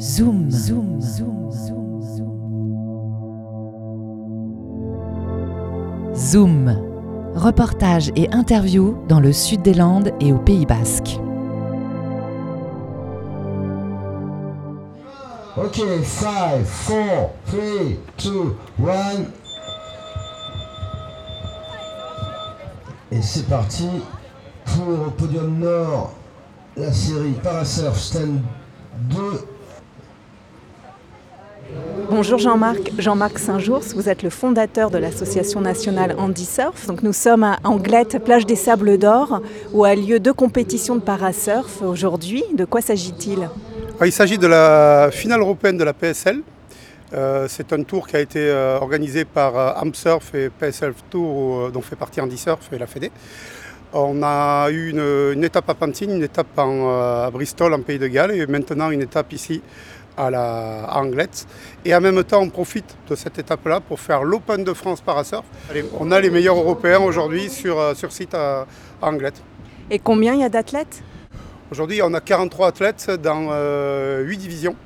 Zoom. Zoom. Zoom. Zoom. Reportage et interview dans le sud des Landes et au Pays Basque. Ok, 5, 4, 3, 2, 1. Et c'est parti pour au podium nord la série Parasurf Stand 2. Bonjour Jean-Marc, Jean-Marc Saint-Jours, vous êtes le fondateur de l'association nationale Andy Surf. Donc nous sommes à Anglette, plage des Sables d'Or, où a lieu deux compétitions de parasurf aujourd'hui. De quoi s'agit-il? Ah, Il s'agit de la finale européenne de la PSL. Euh, c'est un tour qui a été euh, organisé par euh, AmSurf et PSL Tour, dont fait partie Andy Surf et la Fédé. On a eu une, étape à Pantine, une étape à Bristol, en Pays de Galles, et maintenant une étape ici à, la, à Anglette. Et en même temps, on profite de cette étape-là pour faire l'Open de France Parasurf. Allez, On a les meilleurs Européens aujourd'hui sur, euh, sur site à, à Anglette. Et combien il y a d'athlètes? Aujourd'hui, on a 43 athlètes dans euh, 8 divisions.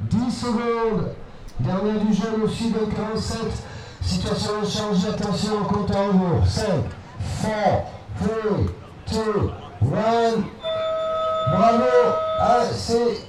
10 secondes. Dernier du jeu, le sud de 47. Situation changée, attention, on compte en haut. 5, 4, 3, 2, 1. Bravo. Ah, c'est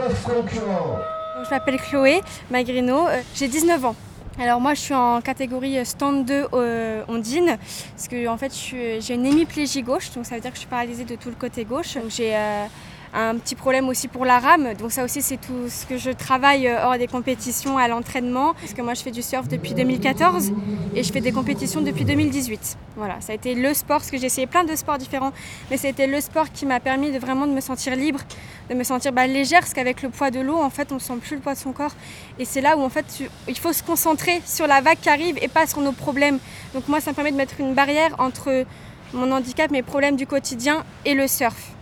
9 concurrents. Donc, je m'appelle Chloé Magrino, euh, j'ai 19 ans. Alors moi je suis en catégorie stand 2 euh, ondine parce que en fait j'ai une hémiplégie gauche donc ça veut dire que je suis paralysée de tout le côté gauche. J'ai euh, un petit problème aussi pour la rame. Donc ça aussi c'est tout ce que je travaille euh, hors des compétitions à l'entraînement. Parce que moi je fais du surf depuis 2014 et je fais des compétitions depuis 2018. Voilà, ça a été le sport parce que j'ai essayé plein de sports différents mais c'était le sport qui m'a permis de vraiment de me sentir libre de me sentir bah, légère parce qu'avec le poids de l'eau en fait on sent plus le poids de son corps. Et c'est là où en fait il faut se concentrer sur la vague qui arrive et pas sur nos problèmes. Donc moi ça me permet de mettre une barrière entre mon handicap mes problèmes du quotidien et le surf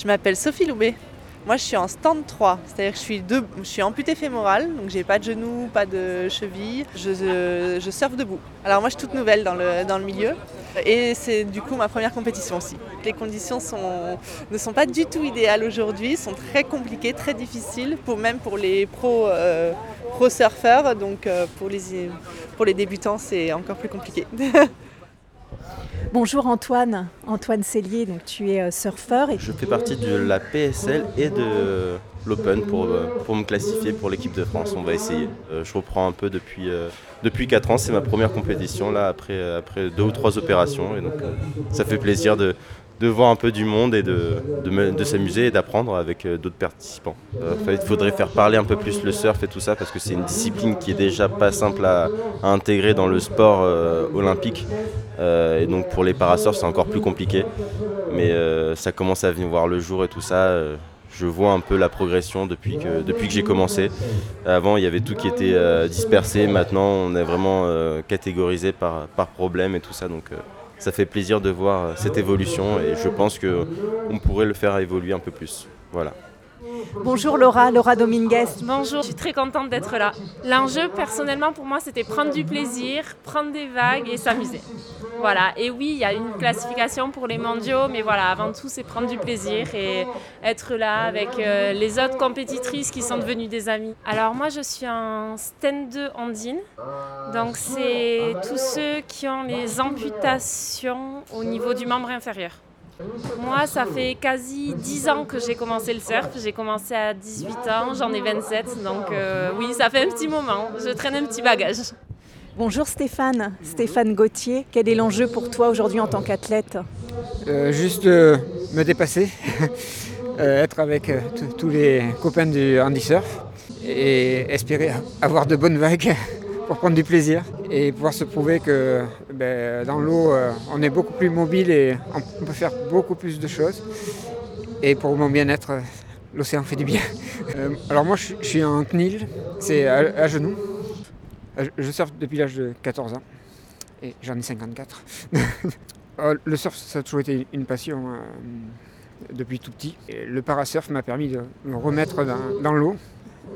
Je m'appelle Sophie Loubet. Moi, je suis en stand 3, c'est-à-dire que je suis, amputée fémorale, donc j'ai pas de genoux, pas de cheville. Je, je, surfe debout. Alors moi, je suis toute nouvelle dans le, dans le milieu et c'est du coup ma première compétition aussi. Les conditions ne sont pas du tout idéales aujourd'hui, sont très compliquées, très difficiles, même pour les pro, euh, pro surfeurs. Donc euh, pour, les, pour les débutants, c'est encore plus compliqué. Bonjour Antoine, Antoine Cellier, tu es euh, surfeur Je fais partie de la PSL et de l'Open pour, euh, pour me classifier pour l'équipe de France. On va essayer. Euh, Je reprends un peu depuis, depuis 4 ans. C'est ma première compétition là après, après deux ou trois opérations. Ça fait plaisir de, de voir un peu du monde et de, s'amuser et d'apprendre avec euh, d'autres participants. Euh, Il faudrait faire parler un peu plus le surf et tout ça parce que c'est une discipline qui est déjà pas simple à, intégrer dans le sport euh, olympique. Et donc pour les parasurfs c'est encore plus compliqué. Mais ça commence à venir voir le jour et tout ça. je vois un peu la progression depuis que, j'ai commencé. Avant, il y avait tout qui était dispersé. Maintenant, on est vraiment catégorisé par, problème et tout ça. Ça fait plaisir de voir euh, cette évolution et je pense qu'on pourrait le faire évoluer un peu plus. Voilà. Bonjour Laura, Laura Dominguez. Bonjour, je suis très contente d'être là. L'enjeu, personnellement, pour moi, c'était prendre du plaisir, prendre des vagues et s'amuser. Voilà, et oui, il y a une classification pour les mondiaux, mais voilà, avant tout, c'est prendre du plaisir et être là avec euh, les autres compétitrices qui sont devenues des amies. Alors, moi, je suis en stand 2 Andine. Donc, c'est tous ceux qui ont les amputations au niveau du membre inférieur. Moi, ça fait quasi 10 ans que j'ai commencé le surf. J'ai commencé à 18 ans, j'en ai 27. Donc euh, oui, ça fait un petit moment. Je traîne un petit bagage. Bonjour Stéphane, Stéphane Gauthier. Quel est l'enjeu pour toi aujourd'hui en tant qu'athlète? Euh, juste euh, me dépasser, euh, être avec euh, tous- tous les copains du handy surf et espérer avoir de bonnes vagues pour prendre du plaisir et pouvoir se prouver que ben, dans l'eau euh, on est beaucoup plus mobile et on peut faire beaucoup plus de choses. Et pour mon bien-être, euh, l'océan fait du bien. Euh, alors moi je, suis en CNIL, c'est à, genoux. Euh, Je, je surfe depuis l'âge de 14 ans et j'en ai 54. Euh, le surf, ça a toujours été une passion euh, depuis tout petit. Et le parasurf m'a permis de me remettre dans, l'eau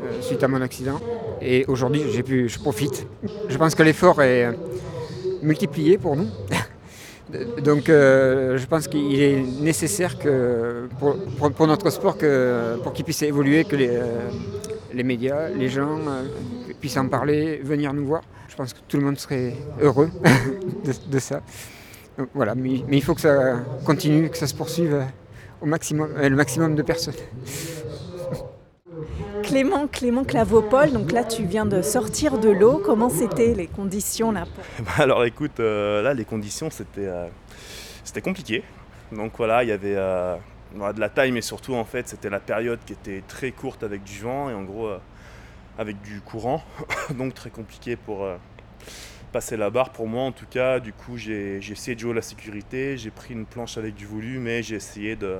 euh, suite à mon accident. Et aujourd'hui, j'ai pu, je profite. Je pense que l'effort est euh, multiplié pour nous. Donc je pense qu'il est nécessaire que pour, notre sport que, pour qu'il puisse évoluer, que les, les médias, les gens puissent en parler, venir nous voir. Je pense que tout le monde serait heureux de, ça. voilà, mais, il faut que ça continue, que ça se poursuive au maximum, le maximum de personnes. Clément, Clément Clavopol, donc là tu viens de sortir de l'eau, comment c'était les conditions là? Bah, Alors écoute, euh, là les conditions c'était euh, c'était compliqué. Donc voilà, il y avait euh, de la taille mais surtout en fait c'était la période qui était très courte avec du vent et en gros avec du courant, donc très compliqué pour passer la barre pour moi en tout cas. Du coup j'ai essayé de jouer la sécurité, j'ai pris une planche avec du volume et j'ai essayé de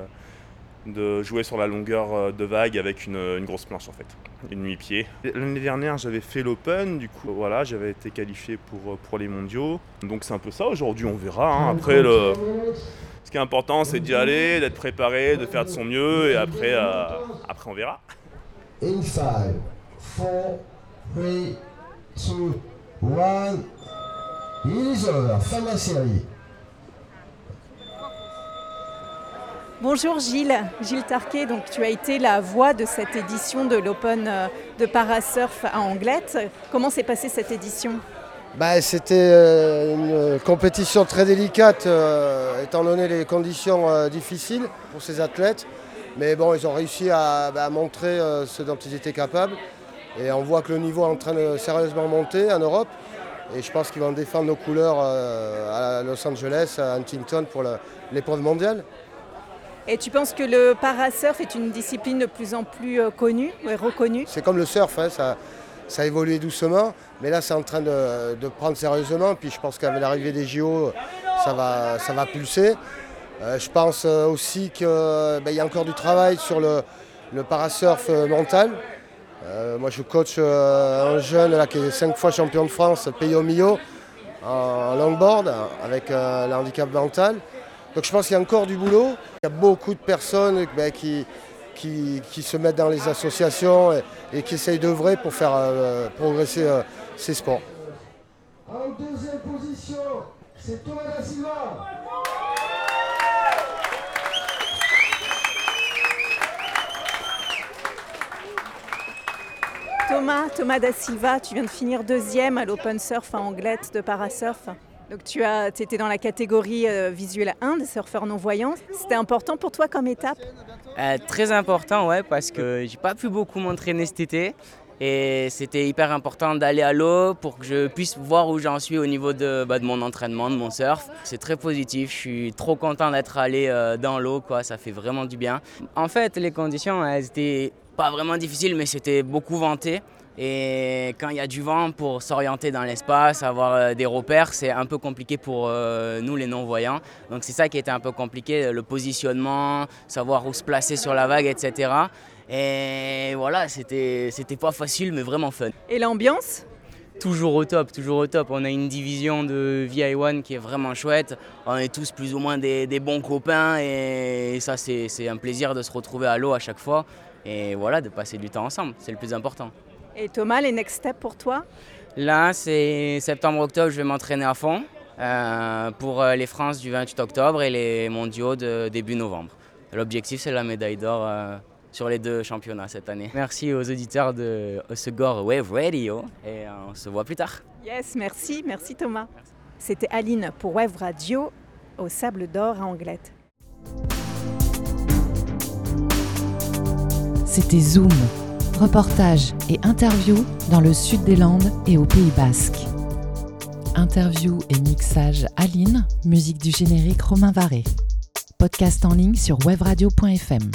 de jouer sur la longueur euh, de vague avec une, grosse planche en fait, une mi-pied. L'année dernière j'avais fait l'Open, du coup voilà, j'avais été qualifié pour, euh, pour les mondiaux. Donc c'est un peu ça, aujourd'hui on verra. Hein. Après le... ce qui est important c'est d'y aller, d'être préparé, de faire de son mieux et après, euh, après on verra. In 5, 4, 3, 2, 1, il est over, fin de la série. Bonjour Gilles, Gilles Tarquet, donc tu as été la voix de cette édition de l'Open euh, de Parasurf à Anglette. Comment s'est passée cette édition? Bah, C'était euh, une compétition très délicate euh, étant donné les conditions difficiles pour ces athlètes. Mais bon, ils ont réussi à, bah, montrer ce dont ils étaient capables. Et on voit que le niveau est en train de sérieusement monter en Europe. Et je pense qu'ils vont défendre nos couleurs à Los Angeles, à Huntington pour l'épreuve mondiale. Et tu penses que le parasurf est une discipline de plus en plus euh, connue et reconnue? C'est comme le surf, hein, ça, ça a évolué doucement, mais là c'est en train de, prendre sérieusement. Puis je pense qu'avec l'arrivée des JO, ça va, ça va pulser. Euh, je pense euh, aussi qu'il ben, y a encore du travail sur le, parasurf mental. moi je coach un jeune là, qui est cinq fois champion de France, Payo Mio, en longboard, avec le handicap mental. Donc je pense qu'il y a encore du boulot. Il y a beaucoup de personnes ben, qui, qui, se mettent dans les associations et, qui essayent d'œuvrer pour faire euh, progresser euh, ces sports. En deuxième position, c'est Thomas Da Silva. Thomas, Thomas Da Silva, tu viens de finir deuxième à l'Open Surf à Anglette de Parasurf. Donc tu as, étais dans la catégorie euh, visuelle 1 des surfeurs non-voyants. C'était important pour toi comme étape? Euh, Très important, ouais, parce que j'ai pas pu beaucoup m'entraîner cet été. Et c'était hyper important d'aller à l'eau pour que je puisse voir où j'en suis au niveau de, bah, de, mon entraînement, de mon surf. C'est très positif, je suis trop content d'être allé euh, dans l'eau, quoi. ça fait vraiment du bien. En fait, les conditions, elles étaient pas vraiment difficiles, mais c'était beaucoup venté. Et quand il y a du vent pour s'orienter dans l'espace, avoir euh, des repères, c'est un peu compliqué pour euh, nous les non-voyants. Donc c'est ça qui était un peu compliqué, le positionnement, savoir où se placer sur la vague, etc. Et voilà, c'était pas facile mais vraiment fun. Et l'ambiance? Toujours au top, toujours au top. On a une division de VI1 qui est vraiment chouette. On est tous plus ou moins des, des bons copains et ça c'est un plaisir de se retrouver à l'eau à chaque fois. Et voilà, de passer du temps ensemble, c'est le plus important. Et Thomas, les next steps pour toi? Là, c'est septembre-octobre, je vais m'entraîner à fond euh, pour euh, les France du 28 octobre et les mondiaux de début novembre. L'objectif, c'est la médaille d'or euh, sur les deux championnats cette année. Merci aux auditeurs de Osegor Wave Radio et on se voit plus tard. Yes, merci, merci Thomas. C'était Aline pour Wave Radio au Sable d'Or à Anglette. C'était Zoom reportages et interviews dans le sud des Landes et au Pays Basque. Interview et mixage Aline, musique du générique Romain Varé. Podcast en ligne sur webradio.fm.